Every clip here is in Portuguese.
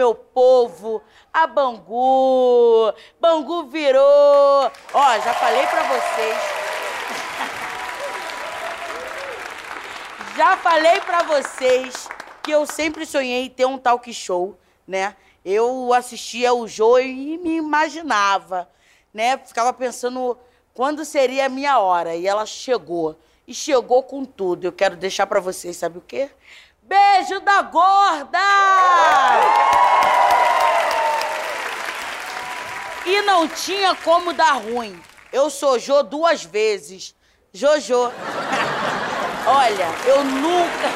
meu povo, a Bangu. Bangu virou. Ó, já falei pra vocês. Já falei pra vocês que eu sempre sonhei ter um talk show, né? Eu assistia o Jô e me imaginava, né? Ficava pensando quando seria a minha hora. E ela chegou. E chegou com tudo. Eu quero deixar pra vocês, sabe o quê? Beijo da gorda! E não tinha como dar ruim. Eu sou duas vezes. Jojo. Olha, eu nunca.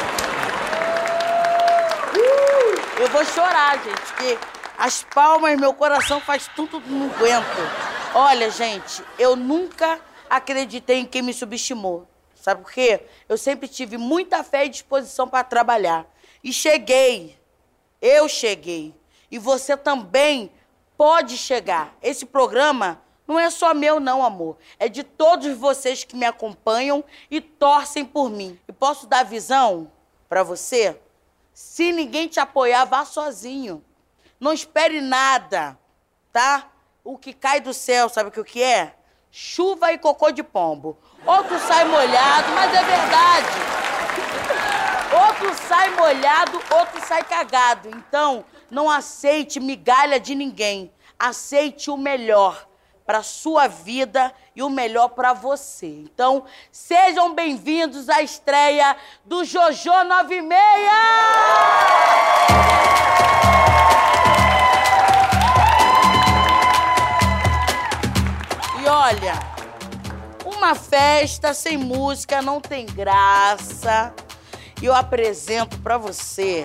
Uh, eu vou chorar, gente, porque as palmas, meu coração faz tudo, não aguento. Olha, gente, eu nunca acreditei em quem me subestimou. Sabe por quê? Eu sempre tive muita fé e disposição para trabalhar. E cheguei. Eu cheguei. E você também pode chegar. Esse programa não é só meu, não, amor. É de todos vocês que me acompanham e torcem por mim. E posso dar visão para você? Se ninguém te apoiar, vá sozinho. Não espere nada, tá? O que cai do céu, sabe o que é? Chuva e cocô de pombo. Outro sai molhado, mas é verdade. Outro sai molhado, outro sai cagado. Então, não aceite migalha de ninguém. Aceite o melhor para sua vida e o melhor para você. Então, sejam bem-vindos à estreia do Jojo 96! Uma festa sem música não tem graça. E eu apresento para você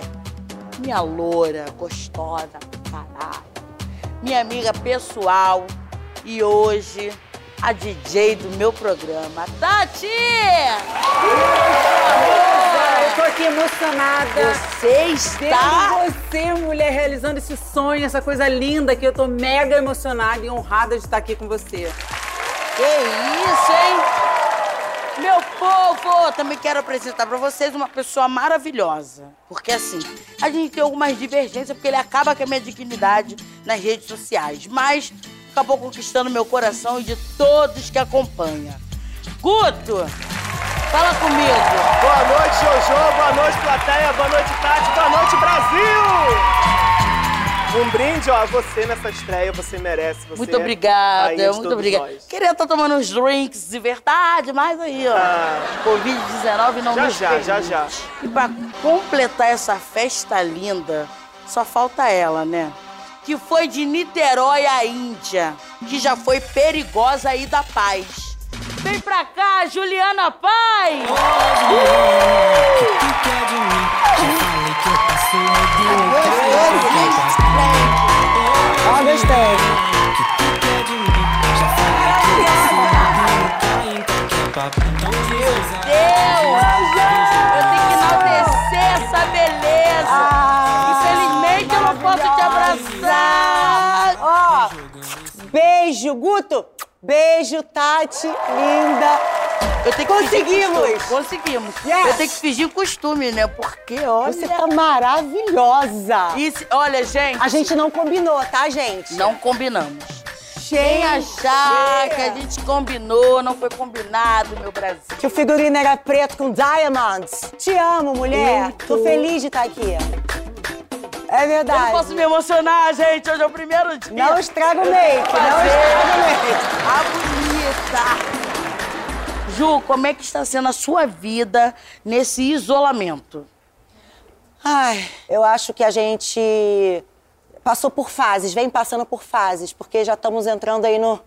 minha loura, gostosa, caralho. Minha amiga pessoal, e hoje a DJ do meu programa, Tati! Eu tô aqui emocionada. Você está... Vendo você, mulher, realizando esse sonho, essa coisa linda que eu tô mega emocionada e honrada de estar aqui com você. Que isso, hein? Meu povo, também quero apresentar pra vocês uma pessoa maravilhosa. Porque assim, a gente tem algumas divergências, porque ele acaba com a minha dignidade nas redes sociais. Mas acabou conquistando meu coração e de todos que acompanham. Guto, fala comigo. Boa noite, Jojo. Boa noite, plateia. Boa noite, Tati. Boa noite, Brasil! Um brinde, ó, a você nessa estreia, você merece. Você muito obrigada, muito obrigada. Queria estar tomando uns drinks de verdade, mas aí, ó, ah. Covid-19 não já, nos já, permite. Já, já, E pra completar essa festa linda, só falta ela, né? que foi de Niterói à Índia, que já foi perigosa aí da paz. Vem pra cá, Juliana Paz! Ó, gostei. Meu Deus! Eu tenho que enaltecer essa beleza! Ah. Infelizmente eu não posso te abraçar! Ó, beijo, Guto! Beijo, Tati, linda! Eu tenho que Conseguimos! Conseguimos. Yes. Eu tenho que fingir costume, né? Porque, olha... Você tá maravilhosa! Isso, olha, gente... A gente não combinou, tá, gente? Não combinamos. Quem achar que a gente combinou, não foi combinado, meu Brasil. Que o figurino era preto com diamonds. Te amo, mulher. Muito. Tô feliz de estar aqui. É verdade. Eu não posso me emocionar, gente. Hoje é o primeiro dia. Não estraga o make, não estraga o make. A bonita. Ju, como é que está sendo a sua vida nesse isolamento? Ai, eu acho que a gente passou por fases, vem passando por fases, porque já estamos entrando aí no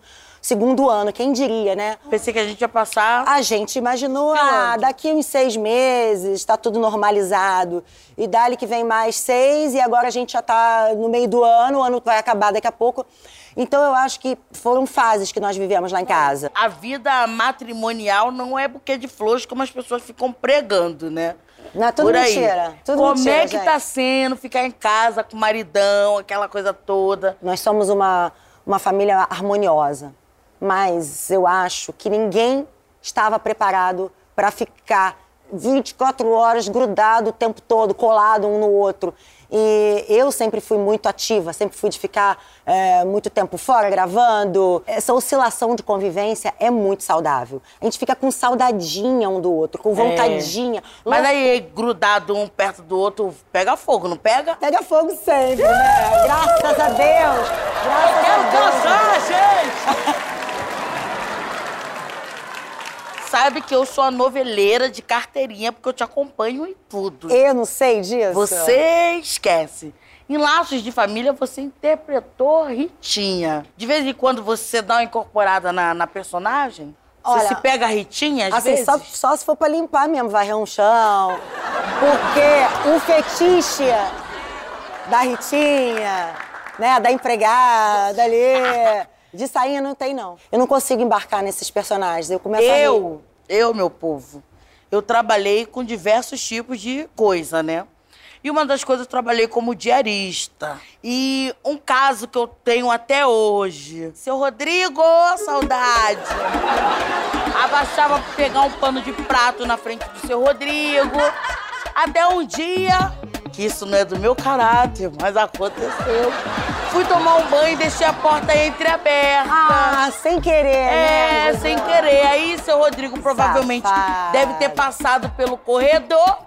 segundo ano, quem diria, né? Pensei que a gente ia passar. A gente imaginou, ah, daqui uns seis meses está tudo normalizado. E dali que vem mais seis, e agora a gente já está no meio do ano, o ano vai acabar daqui a pouco. Então eu acho que foram fases que nós vivemos lá em casa. A vida matrimonial não é buquê de flores como as pessoas ficam pregando, né? Não, tudo Por aí. mentira. Tudo como mentira, é que gente. tá sendo ficar em casa com o maridão, aquela coisa toda? Nós somos uma, uma família harmoniosa. Mas eu acho que ninguém estava preparado para ficar 24 horas grudado o tempo todo, colado um no outro. E eu sempre fui muito ativa, sempre fui de ficar é, muito tempo fora gravando. Essa oscilação de convivência é muito saudável. A gente fica com saudadinha um do outro, com vontadinha. Mas aí, grudado um perto do outro, pega fogo, não pega? Pega fogo sempre, né? Graças a Deus! Graças Quero a Deus! casar, gente! Sabe que eu sou a noveleira de carteirinha, porque eu te acompanho em tudo. Eu não sei disso. Você esquece. Em Laços de Família, você interpretou Ritinha. De vez em quando você dá uma incorporada na, na personagem? Você Olha, se pega a Ritinha, às Assim, vezes? só, só se for pra limpar mesmo, varrer um chão. Porque o fetiche da Ritinha, né, da empregada ali, de sainha não tem, não. Eu não consigo embarcar nesses personagens. Eu começo. Eu, eu, meu povo, eu trabalhei com diversos tipos de coisa, né? E uma das coisas eu trabalhei como diarista. E um caso que eu tenho até hoje. Seu Rodrigo, saudade. Abaixava pra pegar um pano de prato na frente do seu Rodrigo. Até um dia, que isso não é do meu caráter, mas aconteceu. Fui tomar um banho e deixei a porta entreaberta. Ah, sem querer, né? É, sem querer. Aí seu Rodrigo provavelmente Safado. deve ter passado pelo corredor,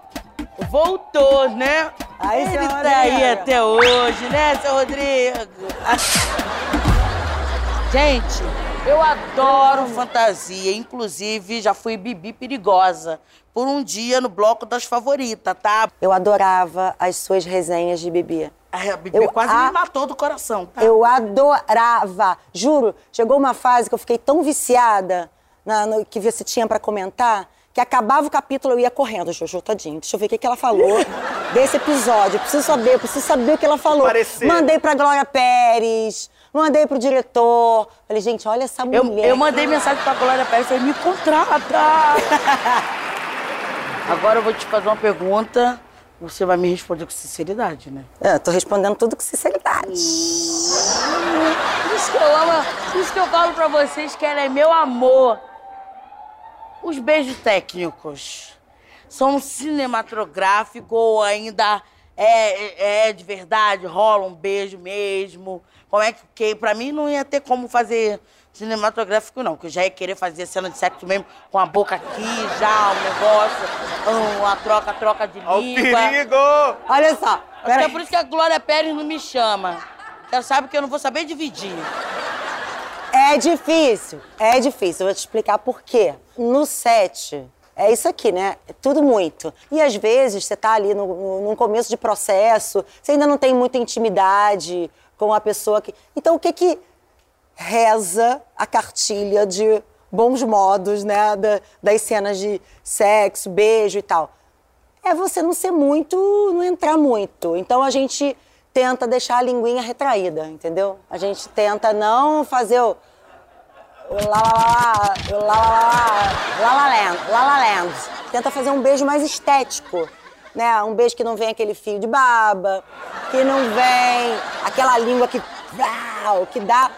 voltou, né? Aí, Ele tá Rodrigo. aí até hoje, né, seu Rodrigo? Gente, eu adoro fantasia. Inclusive, já fui Bibi Perigosa por um dia no bloco das favoritas, tá? Eu adorava as suas resenhas de Bibi. A Bibi Eu quase a- me matou do coração, tá? Eu adorava. Juro, chegou uma fase que eu fiquei tão viciada na- no que você tinha pra comentar que acabava o capítulo eu ia correndo. Jojo, tadinho, deixa eu ver o que, que ela falou desse episódio. Eu preciso saber, eu preciso saber o que ela falou. Parecer. Mandei pra Glória Pérez, mandei pro diretor. Falei, gente, olha essa Eu, mulher. eu mandei mensagem pra Glória Pérez falei, me contrata! Agora eu vou te fazer uma pergunta. Você vai me responder com sinceridade, né? É, tô respondendo tudo com sinceridade. Por isso que eu amo, por isso que eu falo pra vocês que ela é meu amor. Os beijos técnicos são cinematográficos ou ainda é, é, é de verdade? Rola um beijo mesmo? Como é que, que pra mim não ia ter como fazer cinematográfico não, que eu já ia querer fazer cena de sexo mesmo com a boca aqui, já, um negócio, uma troca, troca de Ó o língua. perigo! Olha só, peraí. é por isso que a Glória Pérez não me chama. Ela sabe que eu não vou saber dividir. É difícil, é difícil. Eu vou te explicar por quê. No set, é isso aqui, né? É tudo muito. E às vezes você tá ali no, no, num começo de processo, você ainda não tem muita intimidade com a pessoa que. Então o que que reza a cartilha de bons modos, né? Da- das cenas de sexo, beijo e tal? É você não ser muito, não entrar muito. Então a gente tenta deixar a linguinha retraída, entendeu? A gente tenta não fazer o o lá lá lá, lá land. Tenta fazer um beijo mais estético, né? Um beijo que não vem aquele fio de baba, que não vem aquela língua que que dá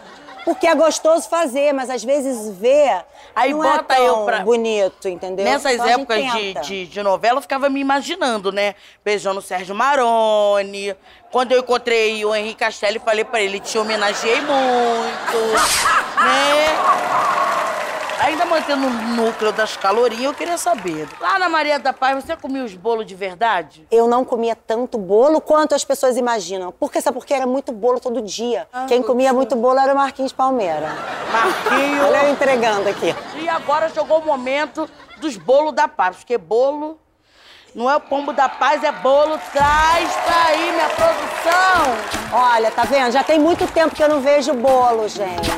porque é gostoso fazer, mas às vezes ver Aí não é bota tão eu pra- bonito, entendeu? Nessas Então épocas de, de, de novela, eu ficava me imaginando, né? Beijando o Sérgio Maroni. Quando eu encontrei o Henrique Castelli, falei pra ele, te homenageei muito, né? Ainda mantendo o núcleo das calorinhas, eu queria saber. Lá na Maria da Paz, você comia os bolos de verdade? Eu não comia tanto bolo quanto as pessoas imaginam. Porque sabe porque era muito bolo todo dia. Ah, Quem comia muito bolo era o Marquinhos Palmeira. Marquinho. Olha eu entregando aqui. E agora chegou o momento dos bolos da paz, porque bolo não é o pombo da paz, é bolo. Traz pra aí, minha produção. Olha, tá vendo? Já tem muito tempo que eu não vejo bolo, gente.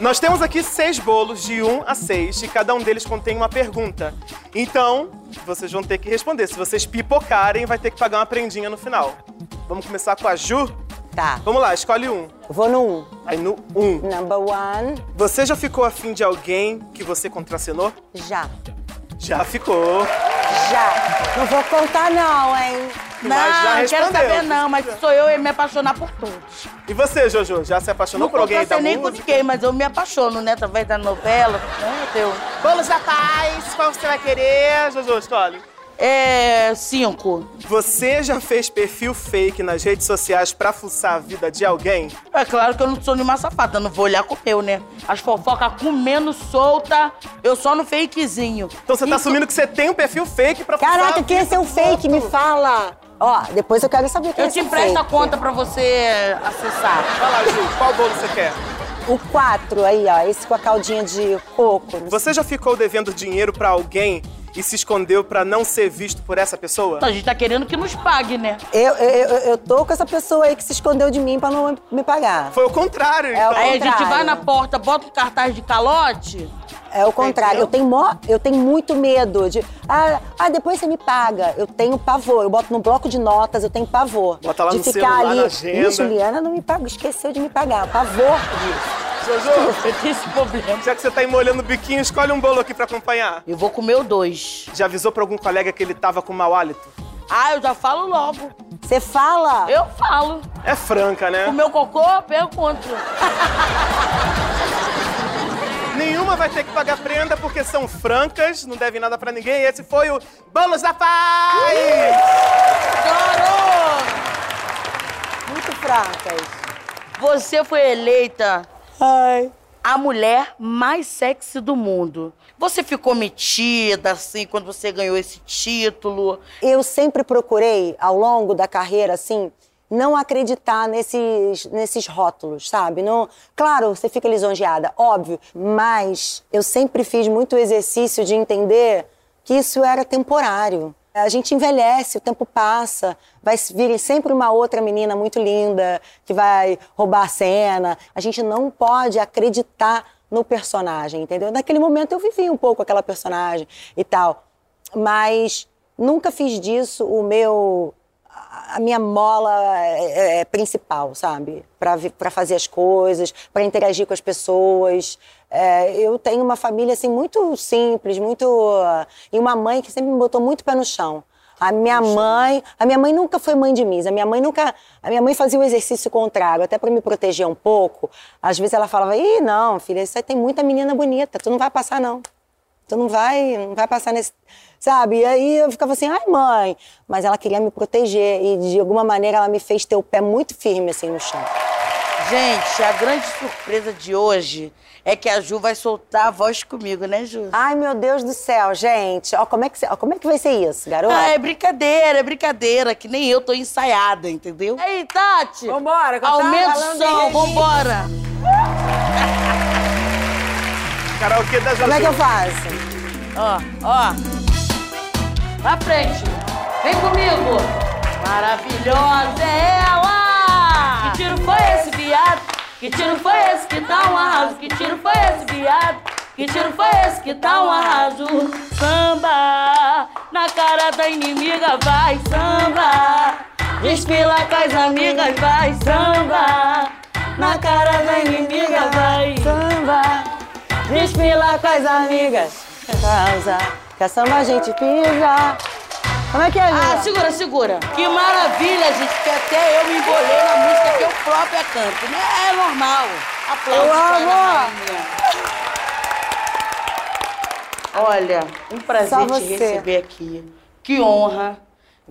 Nós temos aqui seis bolos de 1 a 6 e cada um deles contém uma pergunta. Então, vocês vão ter que responder. Se vocês pipocarem, vai ter que pagar uma prendinha no final. Vamos começar com a Ju? Tá. Vamos lá, escolhe um. Vou no 1. Aí no 1. Um. Number one, Você já ficou afim de alguém que você contracenou? já. Já ficou. Já. Não vou contar, não, hein? Não, mas já não quero saber não, mas sou eu e me apaixonar por todos. E você, Jojo, já se apaixonou Não por alguém da nem com música? ninguém, mas eu me apaixono, né? Através da novela. Meu Deus. Bolos da Paz, qual você vai querer, Jojo, escolhe. É. Cinco. Você já fez perfil fake nas redes sociais pra fuçar a vida de alguém? É claro que eu não sou nenhuma safada, não vou olhar com o meu, né? As fofocas comendo solta, eu só no fakezinho. Então você tá Isso- assumindo que você tem um perfil fake pra fuçar a Caraca, que vida esse é dos fake, me fala. Ó, depois eu quero saber quem é Eu esse te empresto a conta pra você acessar. Vai lá, Ju, qual bolo você quer? O 4 aí, ó, esse com a caldinha de coco. Você já ficou devendo dinheiro pra alguém e se escondeu pra não ser visto por essa pessoa? A gente tá querendo que nos pague, né? Eu, eu, eu, tô com essa pessoa aí que se escondeu de mim pra não me pagar. Foi o contrário, É então. o Aí a gente contrário. vai na porta, bota um cartaz de calote. É o contrário. Eu tenho, mó, eu tenho muito medo de. Ah, ah, depois você me paga. Eu tenho pavor. Eu boto no bloco de notas, eu tenho pavor. Bota lá de no ficar celular, ali. na agenda. Ih, Juliana não me pagou, esqueceu de me pagar. Pavor disso. Jojo, Eu tenho esse problema. já que você tá aí molhando o biquinho, escolhe um bolo aqui pra acompanhar. Eu vou comer o dois. Já avisou pra algum colega que ele tava com mau hálito? Ah, eu já falo logo. Você fala. Eu falo. É franca, O né? meu cocô, pergunto. Nenhuma vai ter que pagar prenda porque são francas, não devem nada pra ninguém. Esse foi o Bolos da Paz! Adoro! Muito fracas. Você foi eleita Ai. a mulher mais sexy do mundo. Você ficou metida, assim, quando você ganhou esse título. Eu sempre procurei, ao longo da carreira, assim, não acreditar nesses, nesses rótulos, sabe? Não, claro, você fica lisonjeada, óbvio, mas eu sempre fiz muito exercício de entender que isso era temporário. A gente envelhece, o tempo passa, vai vir sempre uma outra menina muito linda que vai roubar a cena. A gente não pode acreditar no personagem, entendeu? Naquele momento eu vivi um pouco aquela personagem e tal, mas nunca fiz disso o meu a minha mola é, é, principal, sabe? Para fazer as coisas, para interagir com as pessoas. É, eu tenho uma família assim muito simples, muito e uma mãe que sempre me botou muito pé no chão. A minha mãe, a minha mãe nunca foi mãe de mim. A minha mãe nunca, a minha mãe fazia o exercício contrário, até para me proteger um pouco. Às vezes ela falava: "Ih, não, filha, isso aí tem muita menina bonita, tu não vai passar não". Tu não vai, não vai passar nesse. Sabe? E aí eu ficava assim, ai, mãe. Mas ela queria me proteger e de alguma maneira ela me fez ter o pé muito firme assim no chão. Gente, a grande surpresa de hoje é que a Ju vai soltar a voz comigo, né, Ju? Ai, meu Deus do céu, gente. Ó, como é que, ó, como é que vai ser isso, garota? Ah, é brincadeira, é brincadeira, que nem eu tô ensaiada, entendeu? E aí, Tati? Vambora, Aumenta o falando som, vambora. Karaokê da Jojo. Como é que eu faço? Ó, ó. Pra frente. Vem comigo. Maravilhosa é ela! Que tiro foi esse, viado? Que tiro foi esse que tá um arraso? Que tiro foi esse, viado? Que tiro foi esse que tá um arraso? Samba, na cara da inimiga vai samba. Desfila com as amigas vai samba. Na cara da inimiga vai Samba, desfila com as amigas. Causa, que a samba a gente pisa. Como é que é, Ah, Júlia? segura, segura. Que maravilha, gente, que até eu me embolei na música que eu própria canto. Né? É normal. Aplausos Eu amo. Olha, um prazer te receber aqui. Que honra.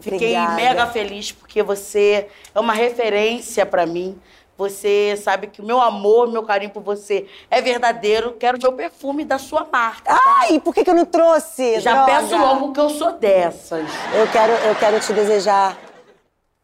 Fiquei Obrigada. mega feliz porque você é uma referência pra mim. Você sabe que o meu amor, meu carinho por você é verdadeiro. Quero meu perfume da sua marca. Ai, por que, que eu não trouxe? Já Droga. peço logo que eu sou dessas. Eu quero, eu quero te desejar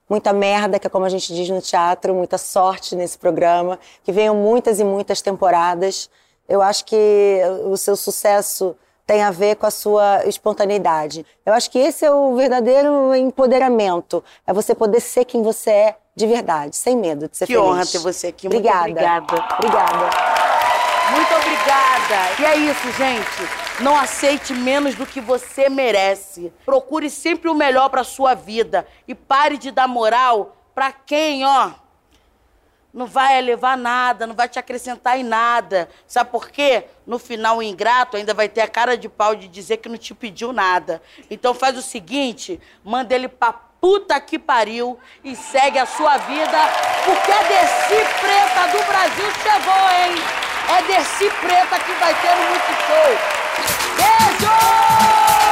muita merda, que é como a gente diz no teatro, muita sorte nesse programa, que venham muitas e muitas temporadas. Eu acho que o seu sucesso tem a ver com a sua espontaneidade. Eu acho que esse é o verdadeiro empoderamento, é você poder ser quem você é de verdade, sem medo de ser Que feliz. honra ter você aqui. Muito Obrigada. obrigada. Obrigada. Muito obrigada. E é isso, gente. Não aceite menos do que você merece. Procure sempre o melhor para sua vida e pare de dar moral para quem, ó, não vai levar nada, não vai te acrescentar em nada. Sabe por quê? No final, o ingrato ainda vai ter a cara de pau de dizer que não te pediu nada. Então faz o seguinte, manda ele pra puta que pariu e segue a sua vida, porque a Desi Preta do Brasil chegou, hein? É Desi Preta que vai ter no Multishow. Beijo!